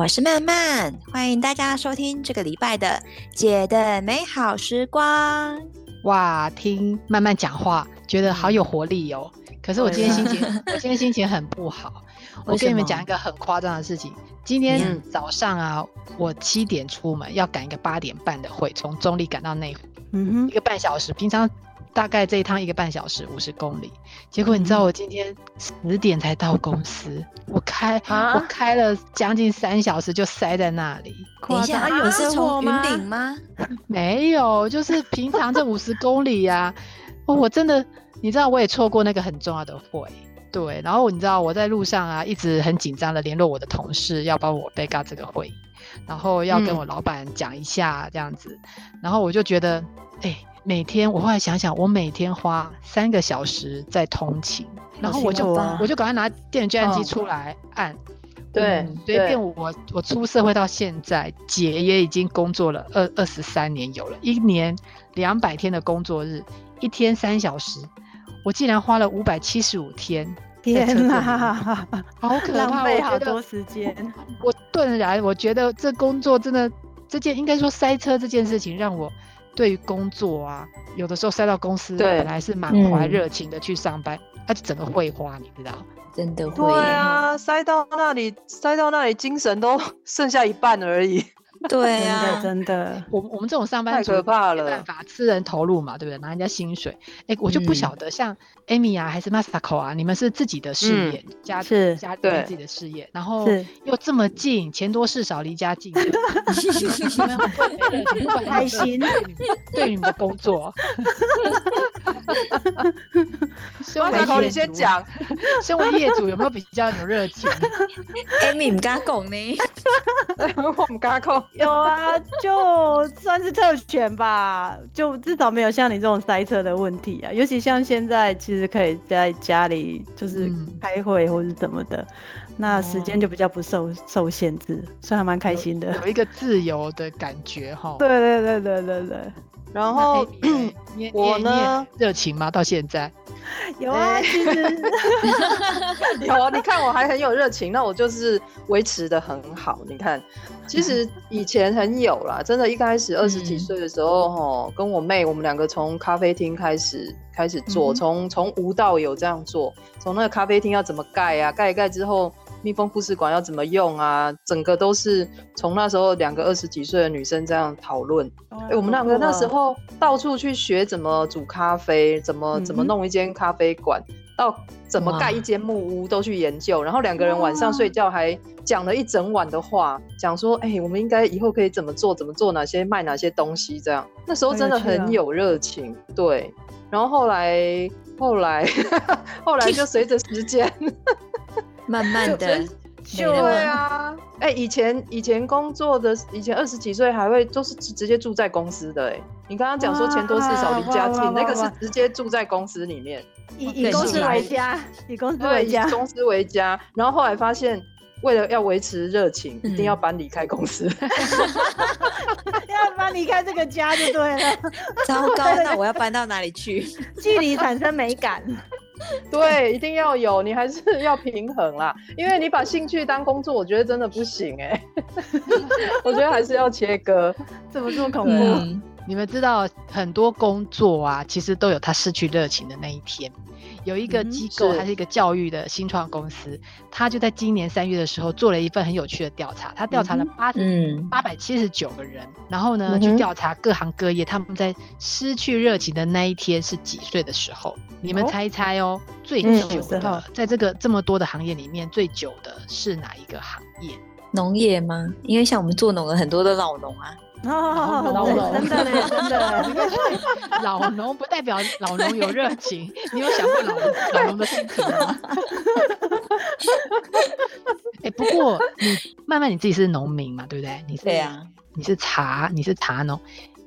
我是曼曼。欢迎大家收听这个礼拜的姐的美好时光。哇，听曼曼讲话，觉得好有活力哦。可是我今天心情，我今天心情很不好。我跟你们讲一个很夸张的事情。今天早上啊，我七点出门，要赶一个八点半的会，从中立赶到内湖，嗯哼，一个半小时。平常。大概这一趟一个半小时，五十公里。结果你知道我今天十点才到公司，嗯、我开、啊、我开了将近三小时就塞在那里。等一下，啊、有车祸吗？云顶吗？没有，就是平常这五十公里呀、啊哦。我真的，你知道我也错过那个很重要的会。对，然后你知道我在路上啊，一直很紧张的联络我的同事，要帮我备告这个会，然后要跟我老板讲一下这样子。嗯、然后我就觉得，哎、欸。每天，我后来想想，我每天花三个小时在通勤，然后我就我就赶快拿电子计算机出来按。对，所以变我我出社会到现在，姐也已经工作了二二十三年有了，一年两百天的工作日，一天三小时，我竟然花了五百七十五天。天哪，好可怕！浪费好多时间。我顿然我觉得这工作真的，这件应该说塞车这件事情让我。对于工作啊，有的时候塞到公司，本来是满怀热情的去上班，他、嗯、就整个会花，你知道？真的会。对啊，塞到那里，塞到那里，精神都 剩下一半而已。对啊，真的，我我们这种上班族太可怕了，没办法，吃人头路嘛，对不对？拿人家薪水，哎，我就不晓得，像 Amy 啊，还是 Masako 啊，你们是自己的事业，家是家对自己的事业，然后又这么近，钱多事少离家近，你们开心，对你们的工作。Masako，你先讲，身为业主有没有比较有热情？Amy 唔敢讲呢，我唔敢讲。有啊，就算是特权吧，就至少没有像你这种塞车的问题啊。尤其像现在，其实可以在家里就是开会或者怎么的，嗯、那时间就比较不受受限制，所以还蛮开心的，有一个自由的感觉哈。对对对对对对。然后 我呢，热情吗？到现在有啊，其实 有啊。你看我还很有热情，那我就是维持的很好。你看，其实 以前很有啦，真的，一开始二十几岁的时候，哦、嗯，跟我妹，我们两个从咖啡厅开始开始做，从从无到有这样做，从那个咖啡厅要怎么盖啊，盖一盖之后。密封复式管要怎么用啊？整个都是从那时候两个二十几岁的女生这样讨论。哎、哦欸，我们两个那时候到处去学怎么煮咖啡，怎么怎么弄一间咖啡馆，嗯、到怎么盖一间木屋都去研究。然后两个人晚上睡觉还讲了一整晚的话，讲说哎、欸，我们应该以后可以怎么做，怎么做哪些卖哪些东西这样。那时候真的很有热情，对。然后后来后来 后来就随着时间。慢慢的，对啊，哎、欸，以前以前工作的，以前二十几岁还会都是直接住在公司的、欸，哎，你刚刚讲说钱多事少离家近，那个是直接住在公司里面，以以公司为家，以公司为家，以公司为家，然后后来发现，为了要维持热情，一定要搬离开公司 要搬离开这个家就对了，糟糕，那我要搬到哪里去？距离产生美感。对，一定要有，你还是要平衡啦。因为你把兴趣当工作，我觉得真的不行哎、欸。我觉得还是要切割，怎么这么恐怖？嗯、你们知道很多工作啊，其实都有他失去热情的那一天。有一个机构，它是一个教育的新创公司，他就在今年三月的时候做了一份很有趣的调查，他调查了八八百七十九个人，然后呢，去调查各行各业，他们在失去热情的那一天是几岁的时候？你们猜一猜哦，最久的，在这个这么多的行业里面，最久的是哪一个行业？农业吗？因为像我们做农的很多都老农啊。哦，老农真的嘞，真的。老农不代表老农有热情，你有想过老老农的心情吗？哎、欸，不过你慢慢你自己是农民嘛，对不对？你是对啊，你是茶，你是茶农，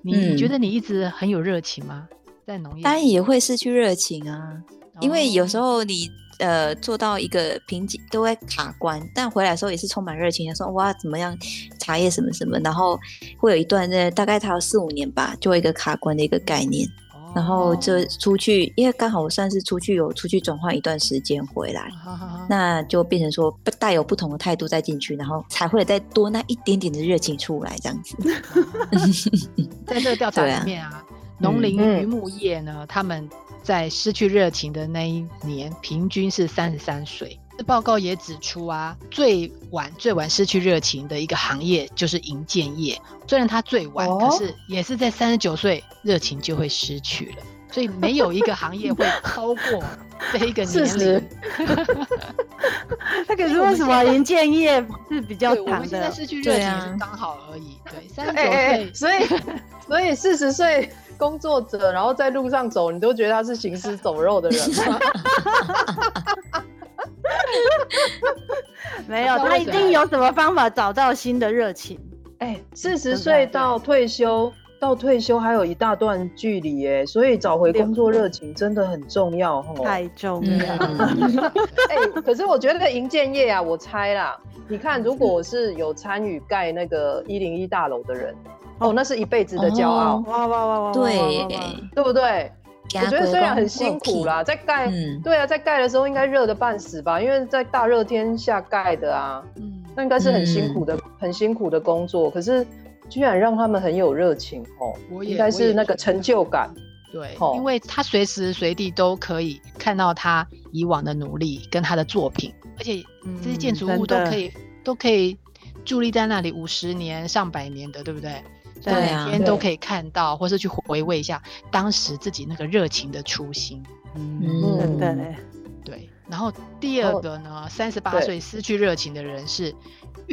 你、嗯、你觉得你一直很有热情吗？在农业当然也会失去热情啊，哦、因为有时候你。呃，做到一个瓶颈都会卡关，但回来的时候也是充满热情的，说哇怎么样，茶叶什么什么，然后会有一段呢，大概它有四五年吧，就一个卡关的一个概念，哦、然后就出去，因为刚好我算是出去有出去转换一段时间回来，哦、那就变成说不带有不同的态度再进去，然后才会再多那一点点的热情出来这样子。在这个调查里面啊，农林渔牧业呢，嗯、他们。在失去热情的那一年，平均是三十三岁。这报告也指出啊，最晚最晚失去热情的一个行业就是营建业。虽然它最晚，哦、可是也是在三十九岁，热情就会失去了。所以没有一个行业会 超过这一个年龄。那可是为什么银建业是比较长的？我们现在失去热情是刚好而已。对，三十 九岁，所以所以四十岁。工作者，然后在路上走，你都觉得他是行尸走肉的人吗？没有，他一定有什么方法找到新的热情。哎，四十岁到退休，到退休还有一大段距离耶，所以找回工作热情真的很重要哦。太重要。哎，可是我觉得营建业啊，我猜啦，你看，如果我是有参与盖那个一零一大楼的人。哦，那是一辈子的骄傲，哇哇哇哇！对，对不对？我觉得虽然很辛苦啦，在盖，对啊，在盖的时候应该热的半死吧？因为在大热天下盖的啊，嗯，那应该是很辛苦的，很辛苦的工作。可是居然让他们很有热情哦，应该是那个成就感。对，因为他随时随地都可以看到他以往的努力跟他的作品，而且这些建筑物都可以都可以伫立在那里五十年、上百年的，对不对？对，每天都可以看到，或是去回味一下当时自己那个热情的初心。嗯，对，对。然后第二个呢，三十八岁失去热情的人是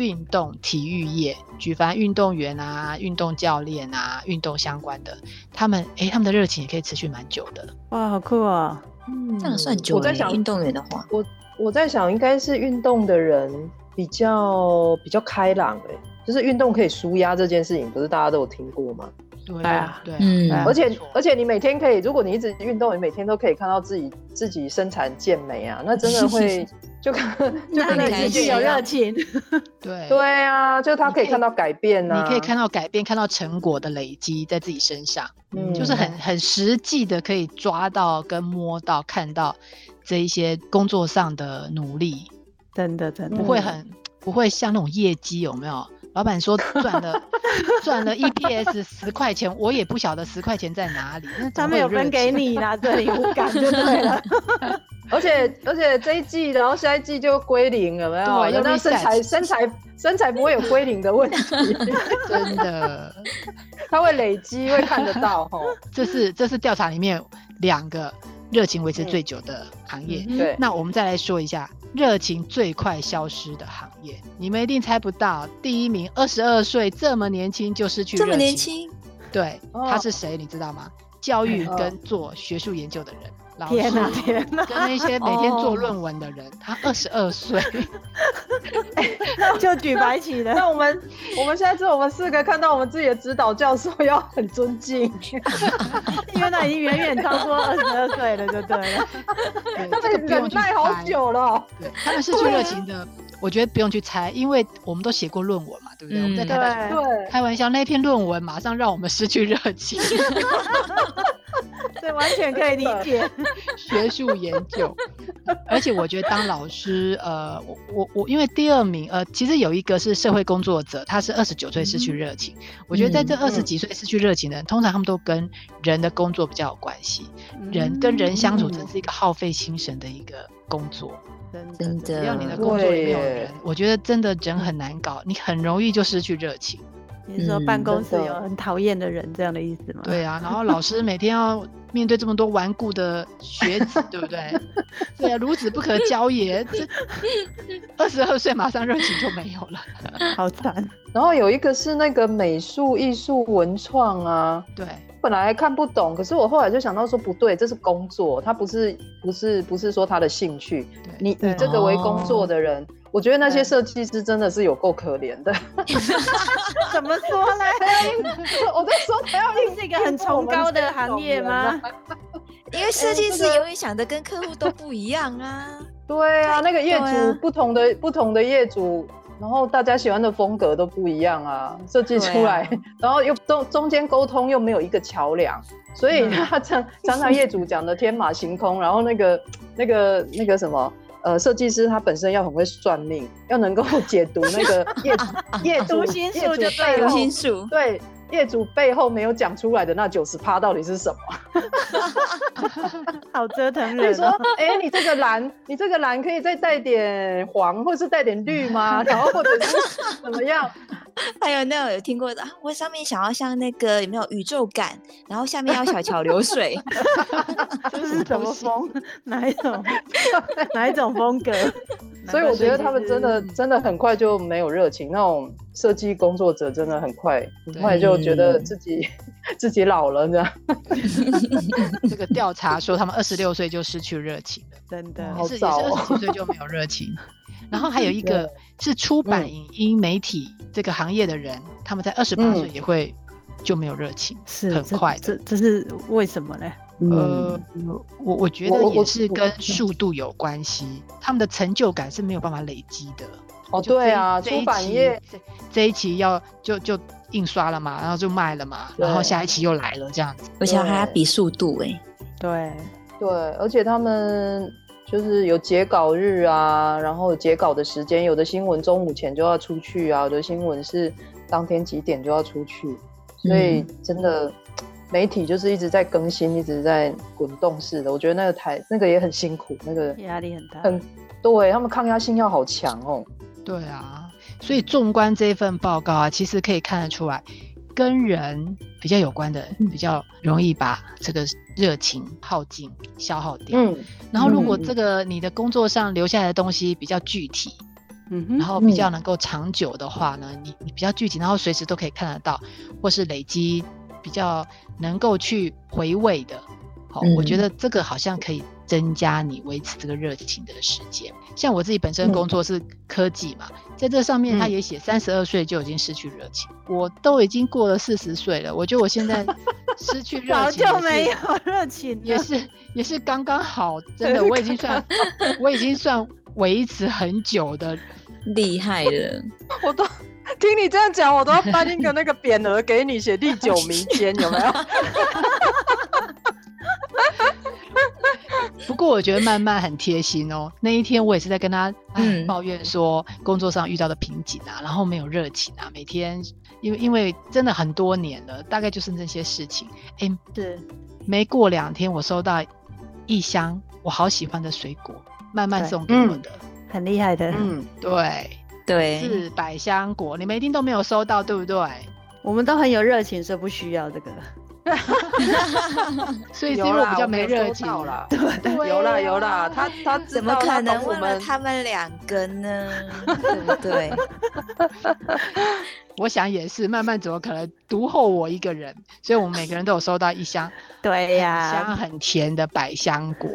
运动体育业，举凡运动员啊、运动教练啊、运动相关的，他们哎，他们的热情也可以持续蛮久的。哇，好酷啊！嗯，这样算久。我在想，运动员的话，我我在想，应该是运动的人比较比较开朗哎。就是运动可以舒压这件事情，不是大家都有听过吗？对啊，对，嗯，而且而且你每天可以，如果你一直运动，你每天都可以看到自己自己身材健美啊，那真的会就 看就跟 你继续有热情。对对。啊，就他可以看到改变啊，你可以看到改变，看到成果的累积在自己身上，嗯，就是很。很实际的可以抓到跟摸到看到这一些工作上的努力，真的真的。不会很不会像那种业绩有没有？老板说赚了赚了 EPS 十块钱，我也不晓得十块钱在哪里。那他们有分给你啦，这里无感就对了。而且而且这一季，然后下一季就归零了，有没有？对，那身材身材身材不会有归零的问题，真的。它会累积，会看得到。这是这是调查里面两个热情维持最久的行业。嗯、对，那我们再来说一下。热情最快消失的行业，你们一定猜不到。第一名，二十二岁，这么年轻就失去热情。这么年轻？对，他是谁？你知道吗？教育跟做学术研究的人。天哪，天哪！跟那些每天做论文的人，他二十二岁，就举白旗了。那我们，我们现在是我们四个看到我们自己的指导教授要很尊敬，因为他已经远远超过二十二岁了，就对了。他们忍耐好久了。对，他们失去热情的，我觉得不用去猜，因为我们都写过论文嘛，对不对？我们在开玩笑，开玩笑，那篇论文马上让我们失去热情。对，完全可以理解。学术研究，而且我觉得当老师，呃，我我我，因为第二名，呃，其实有一个是社会工作者，他是二十九岁失去热情。嗯、我觉得在这二十几岁失去热情的人，嗯、通常他们都跟人的工作比较有关系，嗯、人跟人相处真是一个耗费心神的一个工作，真的，只要你的工作里面有人，我觉得真的人很难搞，你很容易就失去热情。你说办公室有很讨厌的人这样的意思吗？对啊，然后老师每天要面对这么多顽固的学子，对不对？对啊，孺子不可教也。这 二十二岁马上热情就没有了，好惨。然后有一个是那个美术、艺术、文创啊，对，本来还看不懂，可是我后来就想到说不对，这是工作，他不是不是不是说他的兴趣，你以这个为工作的人。哦我觉得那些设计师真的是有够可怜的。怎么说呢？我在说他要是一个很崇高的行业吗？因为设计师永远想的跟客户都不一样啊。对啊，那个业主不同的不同的业主，然后大家喜欢的风格都不一样啊。设计出来，然后又中中间沟通又没有一个桥梁，所以他常常常业主讲的天马行空，然后那个那个那个什么。呃，设计师他本身要很会算命，要能够解读那个业 业主 心术就对了，心术。对业主背后没有讲出来的那九十趴到底是什么？好折腾人、说，哎、欸，你这个蓝，你这个蓝可以再带点黄，或是带点绿吗？然后或者是怎么样？还有那种有听过的，我上面想要像那个有没有宇宙感，然后下面要小桥流水，这是什么风？哪一种？哪一种风格？所以我觉得他们真的真的很快就没有热情，那种设计工作者真的很快很快就觉得自己自己老了这样。这个调查说他们二十六岁就失去热情了，真的，好早哦，二十几岁就没有热情。然后还有一 个是出版、影音、媒体这个行业的人，嗯、他们在二十八岁也会就没有热情，是、嗯、很快的。这这，这是为什么呢？呃，我我觉得也是跟速度有关系，他们的成就感是没有办法累积的。哦，对啊，出版业这，这一期要就就印刷了嘛，然后就卖了嘛，然后下一期又来了这样子，而且还要比速度哎、欸。对对，而且他们。就是有截稿日啊，然后截稿的时间，有的新闻中午前就要出去啊，有的新闻是当天几点就要出去，所以真的媒体就是一直在更新，一直在滚动式的。我觉得那个台那个也很辛苦，那个压力很大，很对，他们抗压性要好强哦。对啊，所以纵观这份报告啊，其实可以看得出来。跟人比较有关的，比较容易把这个热情耗尽、消耗掉。嗯，然后如果这个你的工作上留下来的东西比较具体，嗯，然后比较能够长久的话呢，你你比较具体，然后随时都可以看得到，或是累积比较能够去回味的。好，我觉得这个好像可以增加你维持这个热情的时间。像我自己本身工作是科技嘛，在这上面他也写三十二岁就已经失去热情，我都已经过了四十岁了，我觉得我现在失去热情早就没有热情，也是也是刚刚好，真的我已经算我已经算维持很久的厉害了，我都 听你这样讲，我都要颁一个那个匾额给你，写历久弥坚，有没有？不过我觉得曼曼很贴心哦。那一天我也是在跟他抱怨说工作上遇到的瓶颈啊，然后没有热情啊，每天因为因为真的很多年了，大概就是那些事情。哎，是没过两天我收到一箱我好喜欢的水果，慢慢送给我的，嗯、很厉害的。嗯，对对，是百香果，你们一定都没有收到，对不对？我们都很有热情，所以不需要这个。所以是因为我比较没热情了，对，有啦有啦，他他怎么可能问了他们两个呢？对不对？我想也是，慢慢怎么可能独后我一个人？所以我们每个人都有收到一箱，对呀，香很甜的百香果，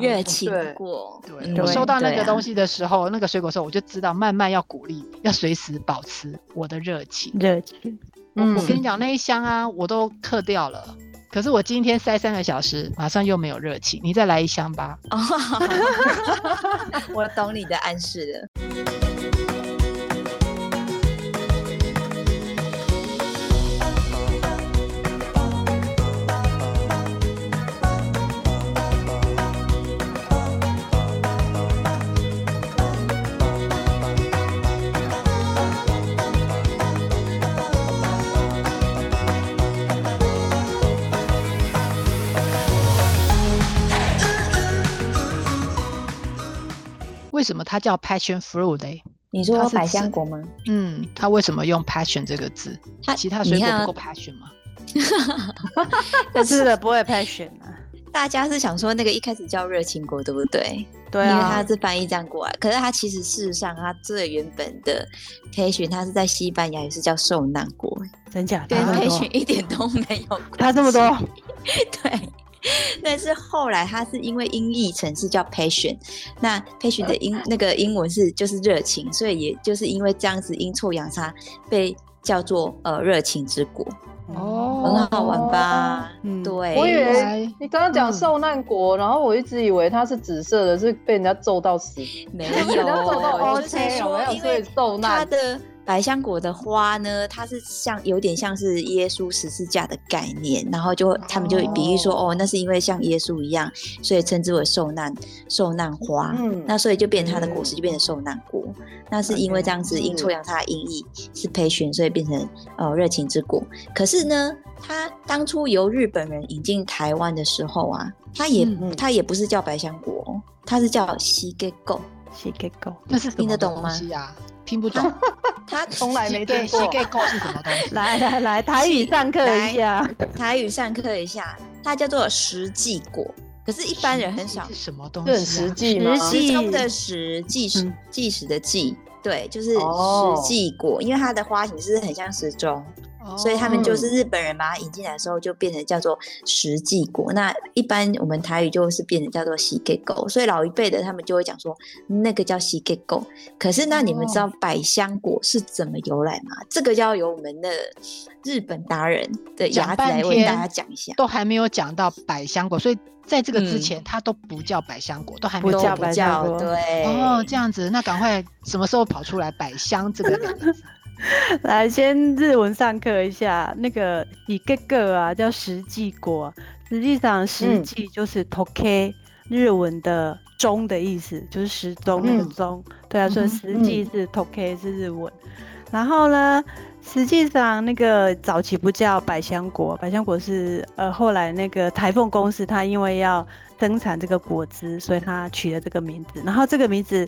热情果。对，我收到那个东西的时候，那个水果的时候，我就知道慢慢要鼓励，要随时保持我的热情，热情。嗯，我跟你讲，那一箱啊，我都嗑掉了。可是我今天塞三个小时，马上又没有热情。你再来一箱吧。我懂你的暗示了。为什么它叫 passion fruit 呢？你说百香果吗？嗯，它为什么用 passion 这个字？它其他水果不够 passion 吗？是的，不会 passion 啊。大家是想说那个一开始叫热情果，对不对？对啊，因为它是翻译这样过来。可是它其实事实上，它最原本的 passion 它是在西班牙也是叫受难果，真假？跟 passion 一点都没有。它这么多？对。但是后来它是因为音译成是叫 passion，那 passion 的英那个英文是就是热情，所以也就是因为这样子阴错阳差被叫做呃热情之国。哦，很好玩吧？嗯，对。我以为你刚刚讲受难国，然后我一直以为它是紫色的，是被人家揍到死。没有，被人家揍到 OK，有没有？所以受难。百香果的花呢，它是像有点像是耶稣十字架的概念，然后就他们就比喻说，哦，哦，那是因为像耶稣一样，所以称之为受难受难花。嗯，那所以就变成它的果实就变成受难果。嗯、那是因为这样子阴错阳差的音译是 passion，所以变成呃热情之果。可是呢，它当初由日本人引进台湾的时候啊，它也它、嗯、也不是叫百香果，它是叫西格狗。西格狗，那是听得懂吗？听不懂，他从来没听过。西格果是什么东西？来来来，台语上课一下。台语上课一下，它叫做实际果。可是，一般人很少。是什么东西？实际吗？时钟的时，计时计时的计。对，就是实际果，因为它的花型是很像时钟。所以他们就是日本人把它引进来的时候，就变成叫做实际果。那一般我们台语就是变成叫做西给狗。所以老一辈的他们就会讲说那个叫西给狗。可是那你们知道百香果是怎么由来吗？这个要由我们的日本达人的牙子来为大家讲一下。都还没有讲到百香果，所以在这个之前它都不叫百香果，都还没有叫百香果。对哦，这样子，那赶快什么时候跑出来百香这个？来，先日文上课一下。那个一个个啊，叫实际果。实际上，实际就是 toke，、嗯、日文的钟的意思，就是时钟那个钟。嗯、对啊，所以实际是 toke 是日文。嗯、然后呢，实际上那个早期不叫百香果，百香果是呃后来那个台凤公司，它因为要生产这个果汁，所以它取了这个名字。然后这个名字。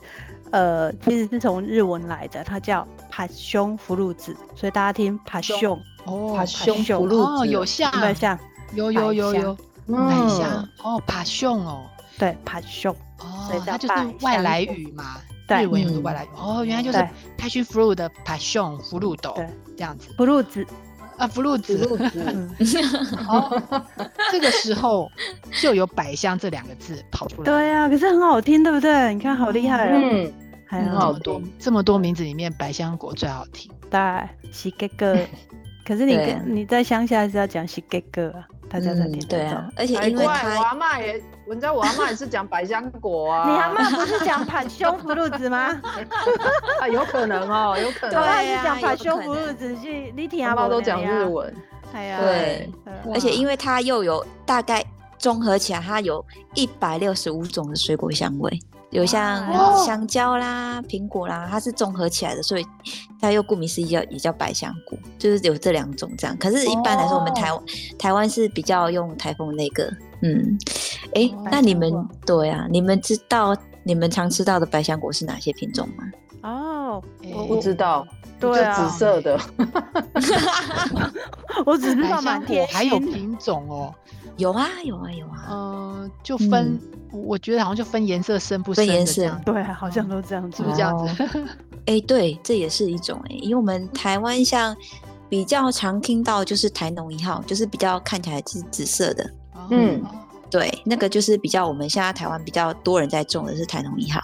呃，其实是从日文来的，它叫帕胸福禄子，所以大家听帕胸哦，帕胸福禄子有像，有没有像？有有有有，很像哦，帕胸哦，对，帕胸。哦，它就是外来语嘛，日文有个外来语。哦，原来就是 passion fruit 的帕胸福禄豆，对，这样子，福禄子啊，福禄子，哦，这个时候就有百香这两个字跑出来，对啊，可是很好听，对不对？你看好厉害哦，嗯。还有好多这么多名字里面，百香果最好听。对，西格格。可是你跟你在乡下是要讲西格格啊，大家才听对啊。而且因为我阿妈也，人家我阿妈也是讲百香果啊。你阿妈不是讲帕胸福禄子吗？啊，有可能哦，有可能。对，是讲帕胸福禄子，是你听阿妈都讲日文。对，而且因为它又有大概综合起来，它有一百六十五种的水果香味。有像香蕉啦、苹果啦，它是综合起来的，所以它又顾名思义叫也叫百香果，就是有这两种这样。可是，一般来说，我们台湾台湾是比较用台风那个，嗯，哎、欸，那你们对啊，你们知道你们常吃到的百香果是哪些品种吗？哦，我不知道，对啊，紫色的，我只知道满天还有品种哦。有啊有啊有啊，嗯，就分，我觉得好像就分颜色深不深，颜色对，好像都这样子，是不是这样子？哎，对，这也是一种哎，因为我们台湾像比较常听到就是台农一号，就是比较看起来是紫色的，嗯，对，那个就是比较我们现在台湾比较多人在种的是台农一号。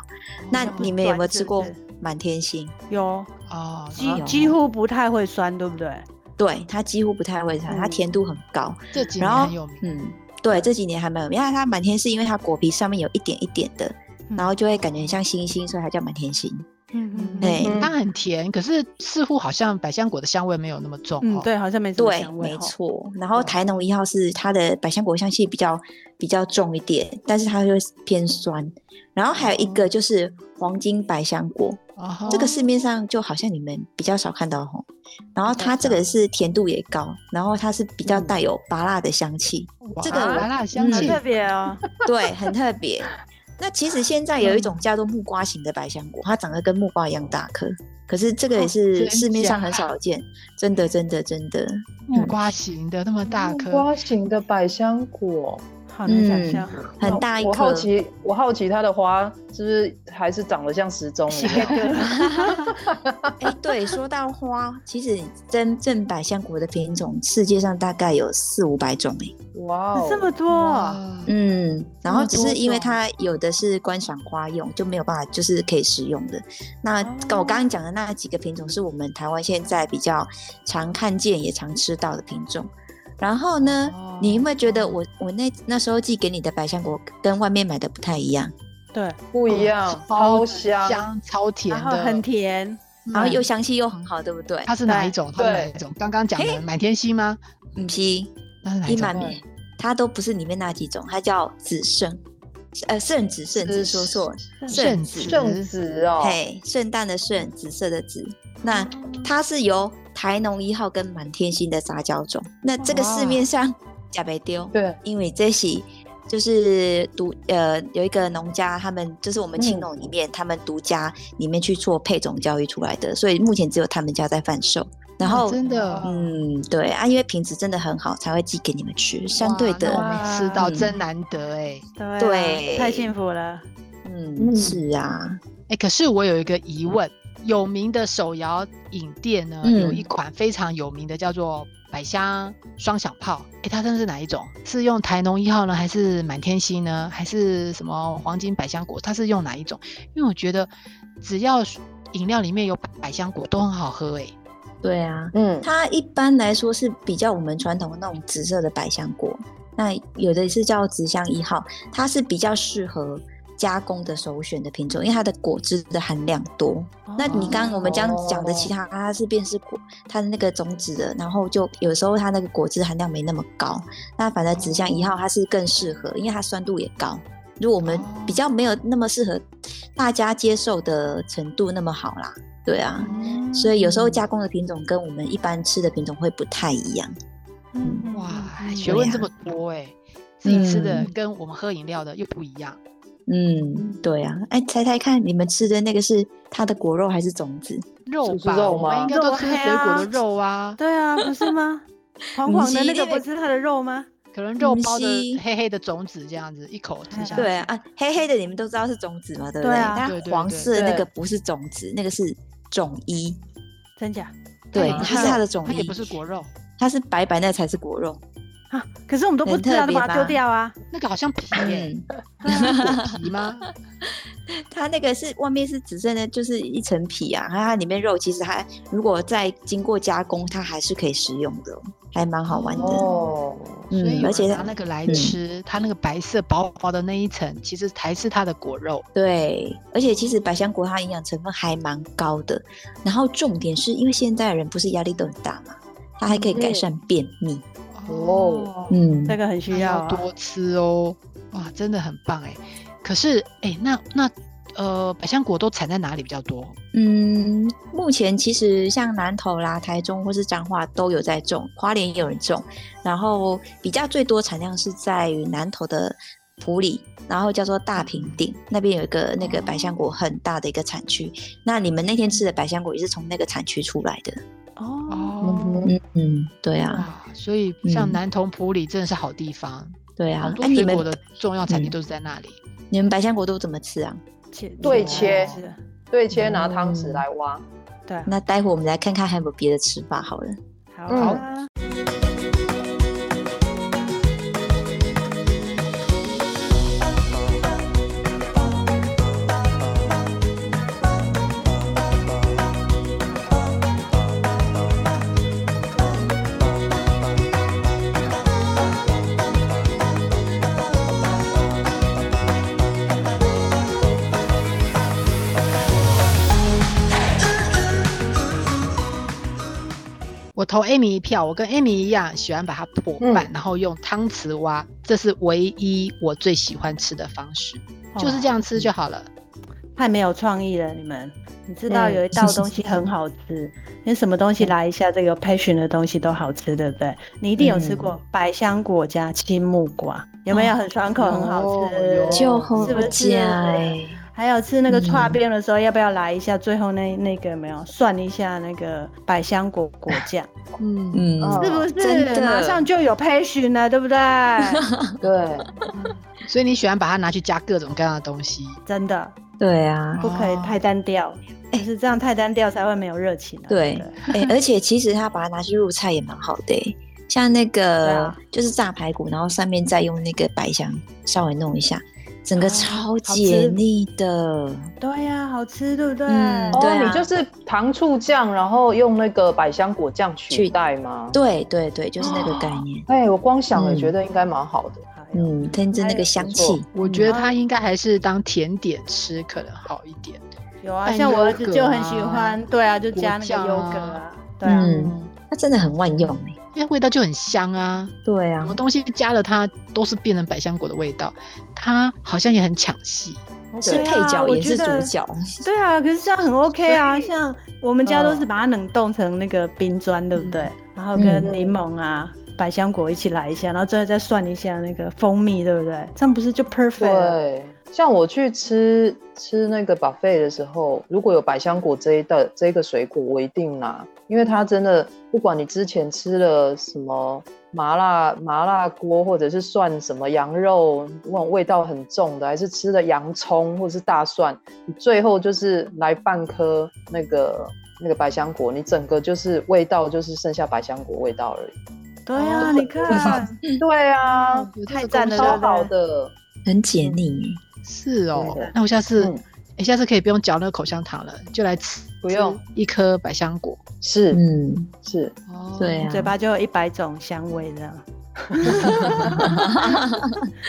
那你们有没有吃过满天星？有啊，几几乎不太会酸，对不对？对，它几乎不太会酸，它甜度很高。这几年很有名。嗯，对，这几年还蛮有名，因为它满天是因为它果皮上面有一点一点的，然后就会感觉很像星星，所以它叫满天星。嗯嗯，对，它很甜，可是似乎好像百香果的香味没有那么重。嗯，对，好像没什么香味。对，没错。然后台农一号是它的百香果香气比较比较重一点，但是它就偏酸。然后还有一个就是黄金百香果。这个市面上就好像你们比较少看到吼，然后它这个是甜度也高，然后它是比较带有芭辣的香气，这个芭辣香气很特别哦，对，很特别。那其实现在有一种叫做木瓜型的百香果，它长得跟木瓜一样大颗，可是这个也是市面上很少 见，真的真的真的木瓜型的那么大颗，木瓜型的百香果。好难想象，嗯，很大一颗。我好奇，我好奇它的花是不是还是长得像时钟一样？哎、欸，对，说到花，其实真正百香果的品种，世界上大概有四五百种哎。哇哦，这么多！嗯，然后只是因为它有的是观赏花用，就没有办法就是可以食用的。那我刚刚讲的那几个品种，是我们台湾现在比较常看见也常吃到的品种。然后呢，哦、你有没有觉得我我那那时候寄给你的百香果跟外面买的不太一样？对，不一样，超香，香超甜的，很甜，然后又香气又很好，对不对？它是哪一种？它是哪一种？刚刚讲的满天星吗？不是，那是哪一种？它都不是里面那几种，它叫紫圣，呃，圣紫圣紫说错，圣紫圣紫哦，嘿，圣诞的圣，紫色的紫，那它是由。台农一号跟满天星的杂交种，那这个市面上假没丢，对，因为这些就是独呃有一个农家，他们就是我们青农里面、嗯、他们独家里面去做配种教育出来的，所以目前只有他们家在贩售。然后、啊、真的，嗯，对啊，因为品质真的很好，才会寄给你们吃。相对的，我们吃到真难得哎、嗯，对，太幸福了。嗯，是啊，哎、欸，可是我有一个疑问。有名的手摇饮店呢，嗯、有一款非常有名的，叫做百香双响炮。哎、欸，它真的是哪一种？是用台农一号呢，还是满天星呢，还是什么黄金百香果？它是用哪一种？因为我觉得只要饮料里面有百香果都很好喝、欸。哎，对啊，嗯，它一般来说是比较我们传统的那种紫色的百香果。那有的是叫紫香一号，它是比较适合。加工的首选的品种，因为它的果汁的含量多。哦、那你刚刚我们这样讲的其他，它是便是果，它的那个种子的，然后就有时候它那个果汁含量没那么高。那反正紫香一号它是更适合，因为它酸度也高。如果我们比较没有那么适合大家接受的程度那么好啦，对啊，嗯、所以有时候加工的品种跟我们一般吃的品种会不太一样。嗯，哇，学问这么多哎、欸，自己吃的跟我们喝饮料的又不一样。嗯，对啊，哎，猜猜看，你们吃的那个是它的果肉还是种子？肉吧，肉吗？应该都吃水果的肉啊。对啊，不是吗？黄黄的那个不是它的肉吗？可能肉包的黑黑的种子这样子，一口吃下去。对啊，黑黑的你们都知道是种子嘛，对不对？但黄色那个不是种子，那个是种衣。真假？对，它是它的种衣，也不是果肉，它是白白那才是果肉。啊！可是我们都不知道，都把它丢掉啊。那个好像皮耶，果皮吗？它那个是外面是只剩的，就是一层皮啊。它里面肉其实还如果再经过加工，它还是可以食用的，还蛮好玩的。哦，嗯，而且它那个来吃，它那个白色薄薄的那一层，其实才是它的果肉。对，而且其实百香果它营养成分还蛮高的。然后重点是因为现在人不是压力都很大嘛，它还可以改善便秘。哦，嗯，这个很需要、啊、多吃哦，哇，真的很棒哎。可是，哎、欸，那那呃，百香果都产在哪里比较多？嗯，目前其实像南投啦、台中或是彰化都有在种，花莲也有人种。然后比较最多产量是在于南投的埔里，然后叫做大平顶那边有一个那个百香果很大的一个产区。哦、那你们那天吃的百香果也是从那个产区出来的。哦，嗯嗯，对啊。所以像南投埔里真的是好地方，嗯、对啊，很多水果的重要产地都是在那里。你们，百香果都怎么吃啊？切对切，对切拿汤匙来挖。嗯、对，那待会我们来看看还有没有别的吃法好了。好。我投 Amy 一票，我跟 Amy 一样喜欢把它破半，嗯、然后用汤匙挖，这是唯一我最喜欢吃的方式，哦、就是这样吃就好了。太没有创意了，你们，你知道有一道东西很好吃，你、嗯、什么东西来一下这个 passion 的东西都好吃，对不对？你一定有吃过百香果加青木瓜。有没有很爽口，很好吃？就好是不是？还有吃那个串边的时候，要不要来一下？最后那那个有没有涮一下那个百香果果酱？嗯嗯，是不是？马上就有 passion 了，对不对？对。所以你喜欢把它拿去加各种各样的东西？真的。对啊，不可以太单调，就是这样太单调才会没有热情。对，哎，而且其实他把它拿去入菜也蛮好的，像那个就是炸排骨，然后上面再用那个百香稍微弄一下。整个超解腻的，对呀，好吃，对不对？哦，你就是糖醋酱，然后用那个百香果酱取代吗？对对对，就是那个概念。哎，我光想了，觉得应该蛮好的。嗯，添加那个香气，我觉得它应该还是当甜点吃可能好一点。有啊，像我儿子就很喜欢，对啊，就加那个优格啊，对啊，它真的很万用哎。因为味道就很香啊，对啊，什么东西加了它都是变成百香果的味道，它好像也很抢戏，是配角也是主角，对啊，可是这样很 OK 啊，像我们家都是把它冷冻成那个冰砖，对不对？然后跟柠檬啊、百香果一起来一下，然后最后再涮一下那个蜂蜜，对不对？这样不是就 perfect 了？对，像我去吃吃那个 buffet 的时候，如果有百香果这一道这个水果，我一定拿。因为它真的，不管你之前吃了什么麻辣麻辣锅，或者是涮什么羊肉，那种味道很重的，还是吃了洋葱或者是大蒜，你最后就是来半颗那个那个百香果，你整个就是味道就是剩下百香果味道而已。对啊，你看，对啊，太赞了，超好的，很解腻。是哦，那我下次，你下次可以不用嚼那个口香糖了，就来吃。不用一颗百香果，是，嗯，是，哦对，嘴巴就有一百种香味这样。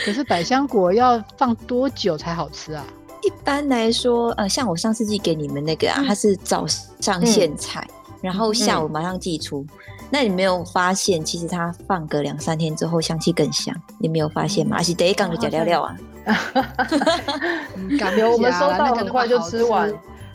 可是百香果要放多久才好吃啊？一般来说，呃，像我上次寄给你们那个啊，它是早上现采，然后下午马上寄出。那你没有发现，其实它放个两三天之后，香气更香？你没有发现吗？而且得一缸就假料料啊，有我们 收到很快就吃完。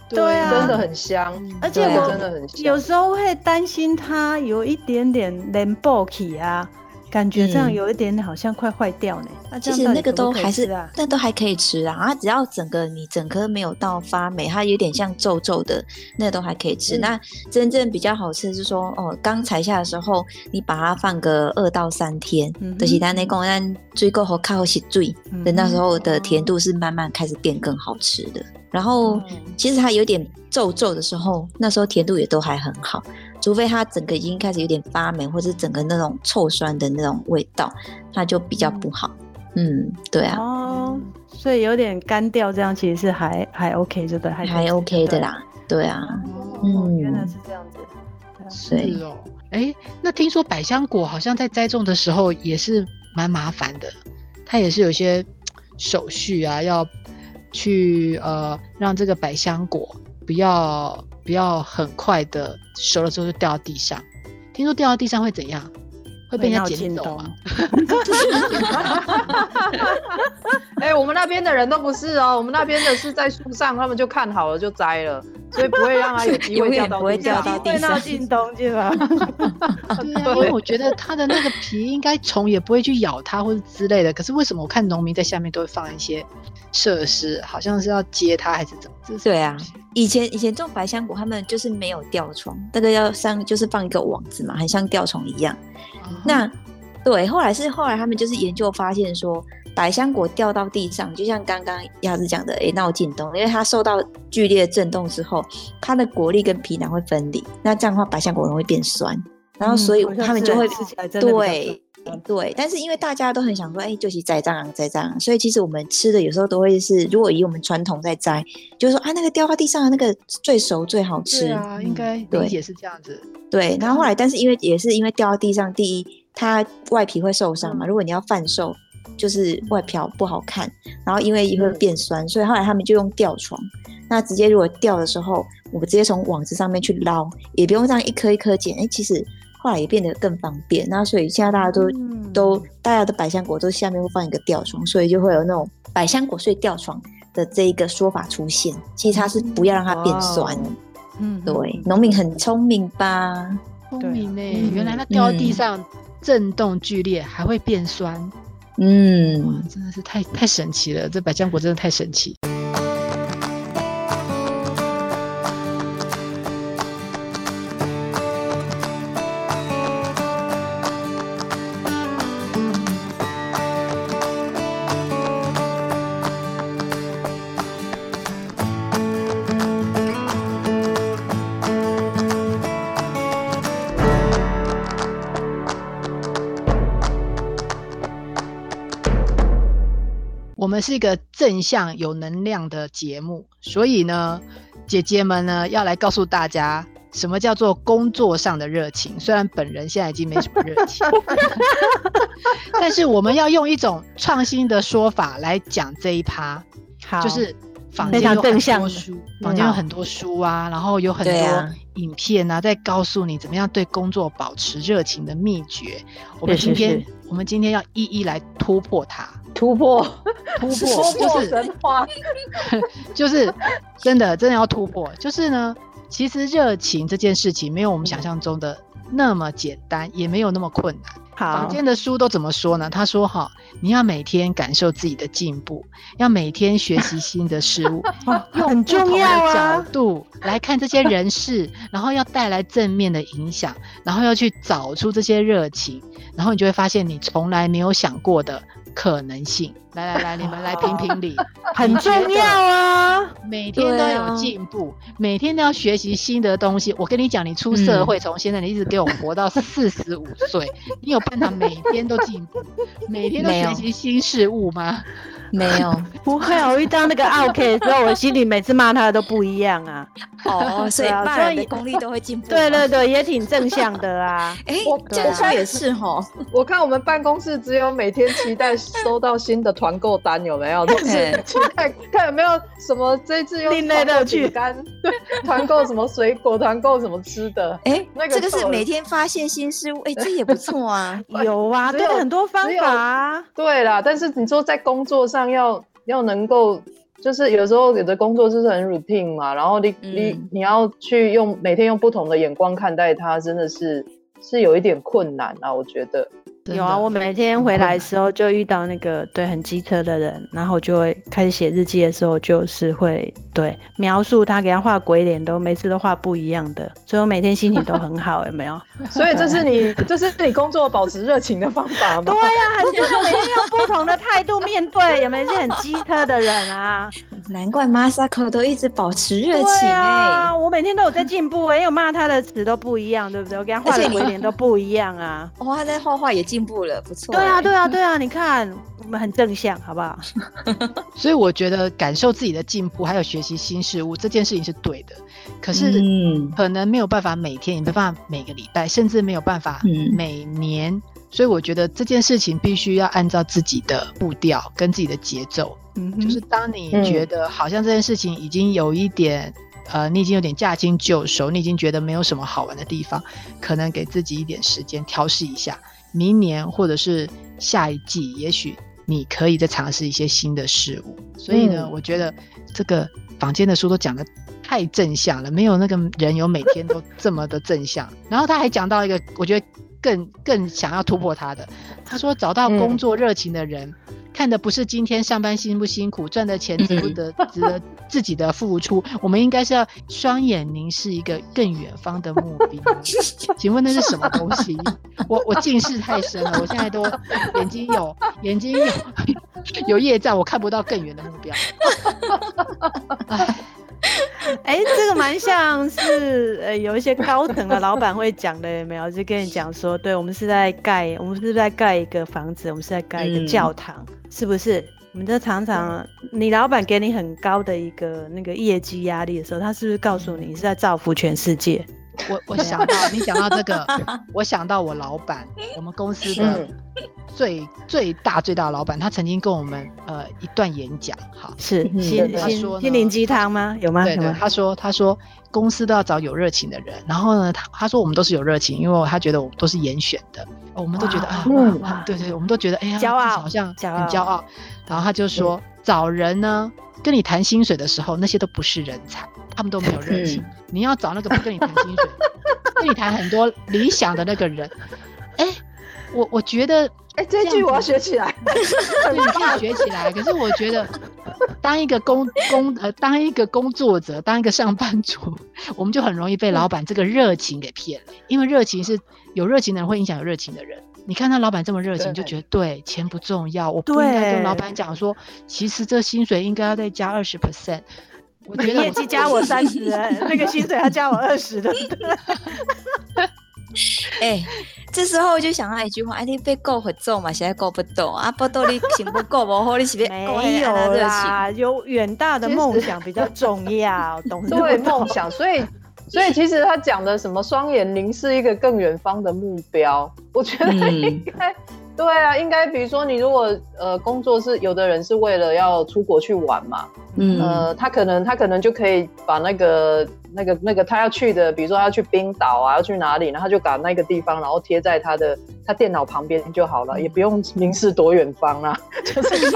对啊，真的很香，而且我真的很香，有时候会担心它有一点点冷爆起啊，感觉这样有一点好像快坏掉呢。那其实那个都还是，那都还可以吃啊。它只要整个你整颗没有到发霉，它有点像皱皱的，那个都还可以吃。那真正比较好吃的是说，哦，刚采下的时候，你把它放个二到三天，就是它那个让最够后靠洗最，等那时候的甜度是慢慢开始变更好吃的。然后，其实它有点皱皱的时候，那时候甜度也都还很好。除非它整个已经开始有点发霉，或者整个那种臭酸的那种味道，它就比较不好。嗯，对啊。哦，所以有点干掉，这样其实是还还 OK，对不对？还还 OK 的啦。对啊。嗯，原来是这样子。是哦。哎，那听说百香果好像在栽种的时候也是蛮麻烦的，它也是有些手续啊要。去呃，让这个百香果不要不要很快的熟了之后就掉到地上。听说掉到地上会怎样？会被人家捡走吗？哎，我们那边的人都不是哦，我们那边的是在树上，他们就看好了就摘了，所以不会让它有机会掉到地上。会闹进东去吧？对啊，因为我觉得它的那个皮应该虫也不会去咬它或者之类的。可是为什么我看农民在下面都会放一些设施，好像是要接它还是怎么？对啊，以前以前种百香果，他们就是没有吊床，那个要上就是放一个网子嘛，很像吊床一样。那对，后来是后来他们就是研究发现说，百香果掉到地上，就像刚刚鸭子讲的，哎，闹进洞，因为它受到剧烈震动之后，它的果粒跟皮囊会分离，那这样的话百香果容易变酸，然后所以他们就会、嗯、对对，但是因为大家都很想说，哎，就是栽蟑螂栽蟑螂，所以其实我们吃的有时候都会是，如果以我们传统在栽，就是说啊，那个掉到地上的那个最熟最好吃，对啊，应该理解是这样子。对，然后后来，但是因为也是因为掉到地上，第一，它外皮会受伤嘛。如果你要贩售，就是外表不好看。然后因为也会变酸，所以后来他们就用吊床。那直接如果掉的时候，我们直接从网子上面去捞，也不用这样一颗一颗捡。哎，其实后来也变得更方便。那所以现在大家都都大家的百香果都下面会放一个吊床，所以就会有那种百香果睡吊床的这一个说法出现。其实它是不要让它变酸。嗯，对，农民很聪明吧？聪明呢，原来它掉到地上震动剧烈，还会变酸。嗯，真的是太太神奇了，这百香果真的太神奇。们是一个正向有能量的节目，所以呢，姐姐们呢要来告诉大家什么叫做工作上的热情。虽然本人现在已经没什么热情，但是我们要用一种创新的说法来讲这一趴，好，就是坊间有很多书，房间有很多书啊，然后有很多影片啊，在告诉你怎么样对工作保持热情的秘诀。我们今天，我们今天要一一来突破它。突破，突破，就是神话，就是真的，真的要突破。就是呢，其实热情这件事情没有我们想象中的那么简单，也没有那么困难。好，坊间的书都怎么说呢？他说：“哈，你要每天感受自己的进步，要每天学习新的事物，用不同的角度来看这些人事，然后要带来正面的影响，然后要去找出这些热情，然后你就会发现你从来没有想过的。”可能性，来来来，你们来评评理，很重要啊！每天都有进步，啊、每天都要学习新的东西。我跟你讲，你出社会，从、嗯、现在你一直给我活到四十五岁，你有办法每天都进步，每天都学习新事物吗？没有，不会。我遇到那个 OK 的时候，我心里每次骂他的都不一样啊。哦，所以骂人的功力都会进步。对对对，也挺正向的啊。哎、欸，我正向也是哈。我看我们办公室只有每天期待收到新的团购单，有没有？就是期待看有没有什么这次又另类的饼干，对，团购什么水果，团购什么吃的。哎、欸，那个这个是每天发现新事物，哎、欸，这也不错啊。有啊，对，很多方法啊。对啦，但是你说在工作上。要要能够，就是有时候有的工作就是很 routine 嘛，然后你、嗯、你你要去用每天用不同的眼光看待它，真的是是有一点困难啊，我觉得。有啊，我每天回来的时候就遇到那个对很机车的人，然后就会开始写日记的时候，就是会对描述他给他画鬼脸，都每次都画不一样的，所以我每天心情都很好，有没有？所以这是你，这是你工作保持热情的方法吗？对呀、啊，还是每天用不同的态度面对，有没有一些很机车的人啊？难怪 Masako 都一直保持热情哎、欸啊，我每天都有在进步哎、欸，因为我骂他的词都不一样，对不对？我给他画的鬼脸都不一样啊。哇，他在画画也进步了，不错、欸。对啊，对啊，对啊，你看我们很正向，好不好？所以我觉得感受自己的进步，还有学习新事物这件事情是对的。可是，可能没有办法每天，也没办法每个礼拜，甚至没有办法每年。嗯、所以我觉得这件事情必须要按照自己的步调跟自己的节奏。嗯，就是当你觉得好像这件事情已经有一点，嗯、呃，你已经有点驾轻就熟，你已经觉得没有什么好玩的地方，可能给自己一点时间调试一下。明年或者是下一季，也许你可以再尝试一些新的事物。所以呢，嗯、我觉得这个房间的书都讲的太正向了，没有那个人有每天都这么的正向。然后他还讲到一个，我觉得更更想要突破他的，他说找到工作热情的人。嗯看的不是今天上班辛不辛苦，赚的钱值不得值得自己的付出，我们应该是要双眼凝视一个更远方的目标。请问那是什么东西？我我近视太深了，我现在都眼睛有眼睛有有业障，我看不到更远的目标。哎。这个蛮像是呃，有一些高层的老板会讲的，有没有？就跟你讲说，对，我们是在盖，我们是在盖一个房子，我们是在盖一个教堂，嗯、是不是？我们这常常，你老板给你很高的一个那个业绩压力的时候，他是不是告诉你，你是在造福全世界？我我 想到你讲到这个，我想到我老板，我们公司的最最大最大的老板，他曾经跟我们呃一段演讲，哈，是心他说心灵鸡汤吗？有吗？对对，他说他说公司都要找有热情的人，然后呢，他他说我们都是有热情，因为他觉得我们都是严选的，我们都觉得啊，对对，我们都觉得哎呀，骄傲，好像很骄傲，然后他就说找人呢，跟你谈薪水的时候，那些都不是人才。他们都没有热情，嗯、你要找那个不跟你谈薪水，跟你谈很多理想的那个人。哎、欸，我我觉得哎，这句我要学起来，对，你可以学起来。可是我觉得，当一个工工呃，当一个工作者，当一个上班族，我们就很容易被老板这个热情给骗了。因为热情是有热情的人会影响有热情的人。你看他老板这么热情，就觉得对钱不重要，我不应该跟老板讲说，其实这薪水应该要再加二十 percent。我觉得业绩加我三十，那个薪水要加我二十的。哎，这时候就想到一句话：哎，你被够很重嘛，现在够不动啊？不动你行不够，不好你是不是 没有啦，有远大的梦想比较重要，懂不懂？对梦想，所以。所以其实他讲的什么双眼凝视一个更远方的目标，我觉得应该、嗯、对啊，应该比如说你如果呃工作是有的人是为了要出国去玩嘛，嗯呃他可能他可能就可以把那个。那个那个他要去的，比如说他要去冰岛啊，要去哪里，然后他就把那个地方，然后贴在他的他电脑旁边就好了，也不用凝视多远方啊，就是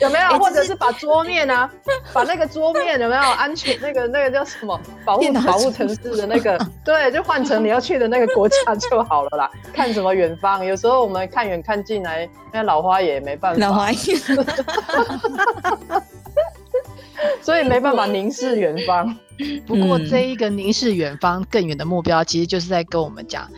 有没有？或者是把桌面啊，把那个桌面有没有安全那个那个叫什么保护保护城市的那个，对，就换成你要去的那个国家就好了啦。看什么远方？有时候我们看远看近来，那老花也没办法。老花眼。所以没办法凝视远方。不过这一个凝视远方更远的目标，其实就是在跟我们讲，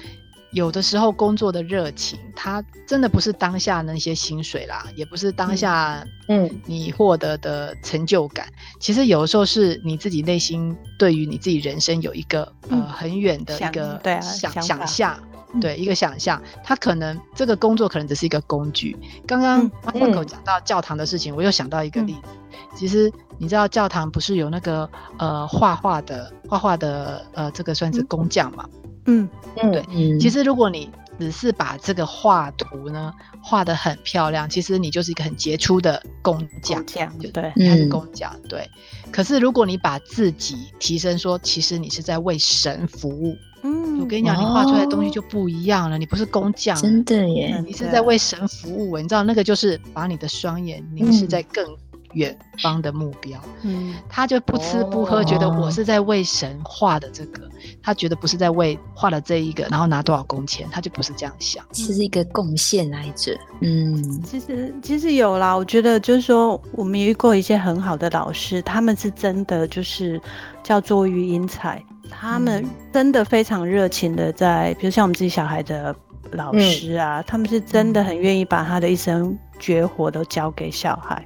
有的时候工作的热情，它真的不是当下那些薪水啦，也不是当下嗯你获得的成就感。其实有的时候是你自己内心对于你自己人生有一个呃很远的一个想想象，对一个想象。他可能这个工作可能只是一个工具。刚刚 Marco 讲到教堂的事情，我又想到一个例子，其实。你知道教堂不是有那个呃画画的画画的呃这个算是工匠嘛？嗯嗯对。其实如果你只是把这个画图呢画得很漂亮，其实你就是一个很杰出的工匠。这样就对，他是工匠。对。可是如果你把自己提升，说其实你是在为神服务。嗯。我跟你讲，你画出来的东西就不一样了。你不是工匠。真的耶。你是在为神服务。你知道那个就是把你的双眼凝视在更。远方的目标，嗯，他就不吃不喝，觉得我是在为神画的这个，哦、他觉得不是在为画的这一个，然后拿多少工钱，他就不是这样想，是一个贡献来着，嗯，其实其实有啦，我觉得就是说，我们遇过一些很好的老师，他们是真的就是叫做育英才，他们真的非常热情的在，比如像我们自己小孩的老师啊，嗯、他们是真的很愿意把他的一生绝活都交给小孩。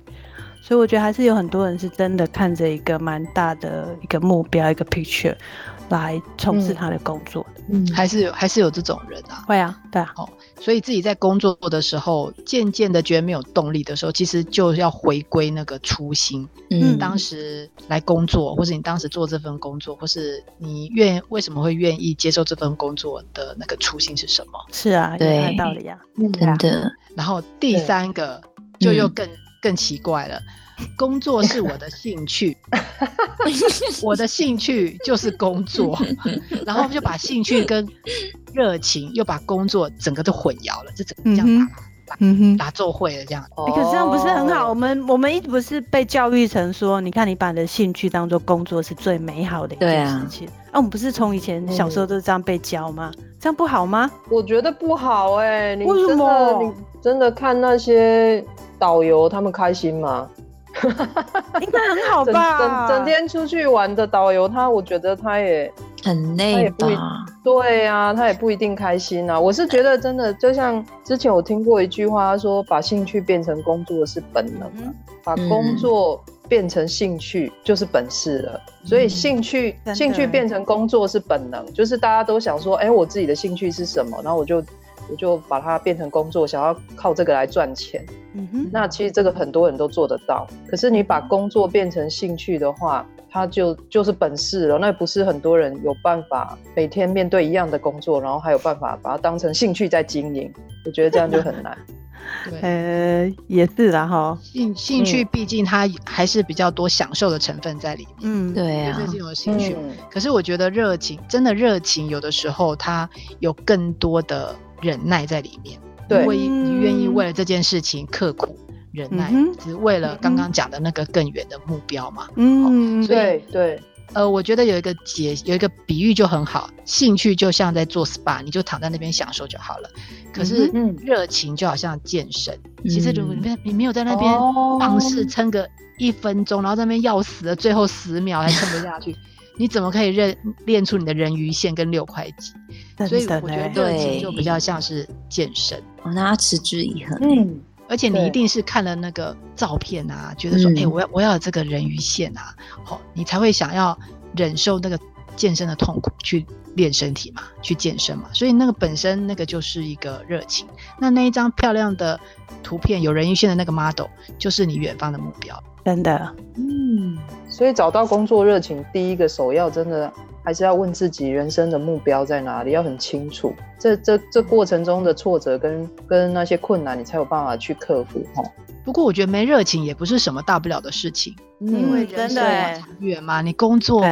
所以我觉得还是有很多人是真的看着一个蛮大的一个目标，一个 picture 来从事他的工作的。嗯，还是有还是有这种人啊。会啊，对啊。哦，所以自己在工作的时候，渐渐的觉得没有动力的时候，其实就要回归那个初心。嗯，当时来工作，或是你当时做这份工作，或是你愿为什么会愿意接受这份工作的那个初心是什么？是啊，对，有道理啊，真的。然后第三个就又更。更奇怪了，工作是我的兴趣，我的兴趣就是工作，然后就把兴趣跟热情又把工作整个都混淆了，就整个这样打，嗯哼，打奏会了这样。欸，可是这样不是很好？我们我们一直不是被教育成说，你看你把你的兴趣当做工作是最美好的一件事情。啊，啊，我们不是从以前小时候都是这样被教吗？嗯，这样不好吗？我觉得不好哎，欸，你真的为什么？你真的看那些。导游他们开心吗？应该很好吧。整整整天出去玩的导游，他我觉得他也很累吧？对啊，他也不一定开心啊。我是觉得真的，就像之前我听过一句话，他说把兴趣变成工作是本能，嗯、把工作变成兴趣就是本事了。嗯、所以兴趣兴趣变成工作是本能，就是大家都想说，哎、欸，我自己的兴趣是什么？然后我就。我就把它变成工作，想要靠这个来赚钱。嗯哼，那其实这个很多人都做得到。可是你把工作变成兴趣的话，它就就是本事了。那不是很多人有办法每天面对一样的工作，然后还有办法把它当成兴趣在经营。我觉得这样就很难。对，呃，也是啦哈。兴兴趣毕竟它还是比较多享受的成分在里面。嗯，对啊，这是有兴趣。嗯、可是我觉得热情，真的热情，有的时候它有更多的。忍耐在里面，对，为你愿意为了这件事情刻苦忍耐，只为了刚刚讲的那个更远的目标嘛。嗯，所以对，呃，我觉得有一个解，有一个比喻就很好，兴趣就像在做 SPA，你就躺在那边享受就好了。可是热情就好像健身，嗯、其实如果你没你没有在那边放肆撑个一分钟，哦、然后在那边要死的最后十秒还撑不下去，你怎么可以认练出你的人鱼线跟六块肌？所以我觉得热情就比较像是健身，我，那要持之以恒。嗯。而且你一定是看了那个照片啊，觉得说，哎、欸，我要我要有这个人鱼线啊，好，你才会想要忍受那个健身的痛苦去练身体嘛，去健身嘛。所以那个本身那个就是一个热情。那那一张漂亮的图片有人鱼线的那个 model，就是你远方的目标。真的，嗯。所以找到工作热情，第一个首要真的。还是要问自己人生的目标在哪里，要很清楚。这这这过程中的挫折跟跟那些困难，你才有办法去克服哈。不过我觉得没热情也不是什么大不了的事情，嗯、因为人生长远嘛，你工作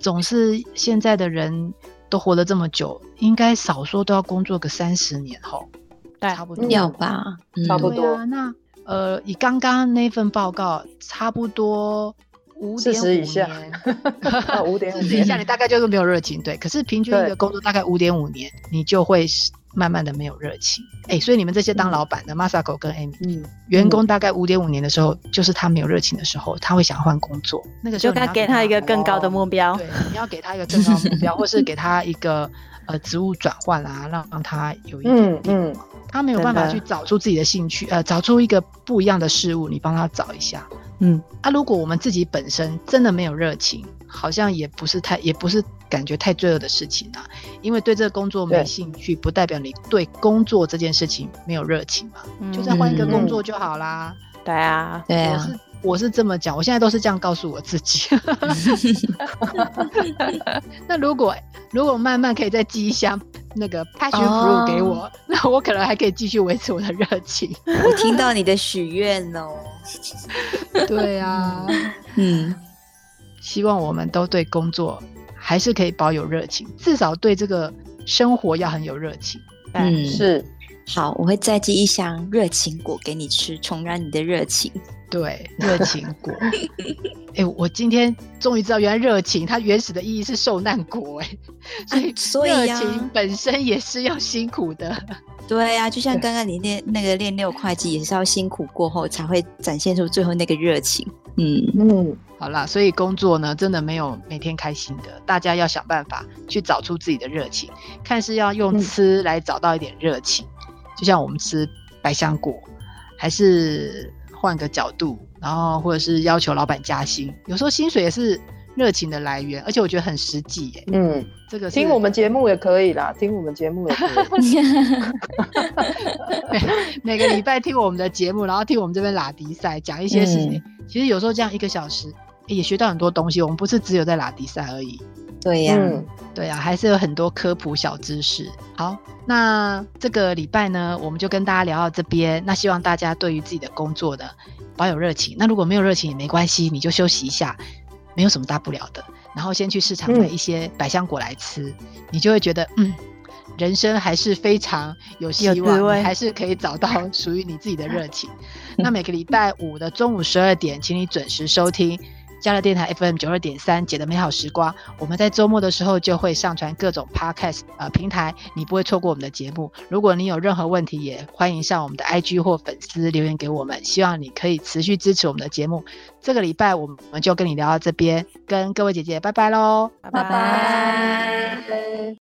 总是现在的人都活了这么久，应该少说都要工作个三十年后，差不多要吧，差不多。啊、那呃，以刚刚那份报告，差不多。五点五年，五点五年以下，你大概就是没有热情，对。可是平均一个工作大概五点五年，你就会慢慢的没有热情。哎、欸，所以你们这些当老板的、嗯、Masako 跟 Amy，嗯，员工大概五点五年的时候，就是他没有热情的时候，他会想换工作。那个时候就该给他一个更高的目标，对，你要给他一个更高的目标，或是给他一个呃职务转换啊，让让他有一点嗯，他没有办法去找出自己的兴趣，呃，找出一个不一样的事物，你帮他找一下。嗯，啊，如果我们自己本身真的没有热情，好像也不是太，也不是感觉太罪恶的事情啊。因为对这个工作没兴趣，不代表你对工作这件事情没有热情嘛。嗯、就再换一个工作就好啦。嗯、对啊，对啊，我是我是这么讲，我现在都是这样告诉我自己。那如果如果慢慢可以再寄一箱那个 passion fruit 给我，哦、那我可能还可以继续维持我的热情。我听到你的许愿哦。对啊，嗯，希望我们都对工作还是可以保有热情，至少对这个生活要很有热情。嗯，是。好，我会再寄一箱热情果给你吃，重燃你的热情。对，热情果。哎、欸，我今天终于知道，原来热情它原始的意义是受难果。哎，所以热情本身也是要辛苦的。对呀、啊，就像刚刚你练那个练六块肌，也是要辛苦过后才会展现出最后那个热情。嗯嗯，好啦，所以工作呢，真的没有每天开心的，大家要想办法去找出自己的热情，看是要用吃来找到一点热情，嗯、就像我们吃百香果，还是换个角度，然后或者是要求老板加薪，有时候薪水也是。热情的来源，而且我觉得很实际耶。嗯，这个听我们节目也可以啦，听我们节目也可以。每个礼拜听我们的节目，然后听我们这边拉迪赛讲一些事情。嗯、其实有时候这样一个小时也学到很多东西。我们不是只有在拉迪赛而已。对呀、啊嗯，对呀、啊，还是有很多科普小知识。好，那这个礼拜呢，我们就跟大家聊到这边。那希望大家对于自己的工作的保有热情。那如果没有热情也没关系，你就休息一下。没有什么大不了的，然后先去市场买一些百香果来吃，嗯、你就会觉得，嗯，人生还是非常有希望，你还是可以找到属于你自己的热情。那每个礼拜五的中午十二点，请你准时收听。加乐电台 FM 九二点三，姐的美好时光。我们在周末的时候就会上传各种 Podcast 呃平台，你不会错过我们的节目。如果你有任何问题，也欢迎上我们的 IG 或粉丝留言给我们。希望你可以持续支持我们的节目。这个礼拜我们就跟你聊到这边，跟各位姐姐拜拜喽，拜拜。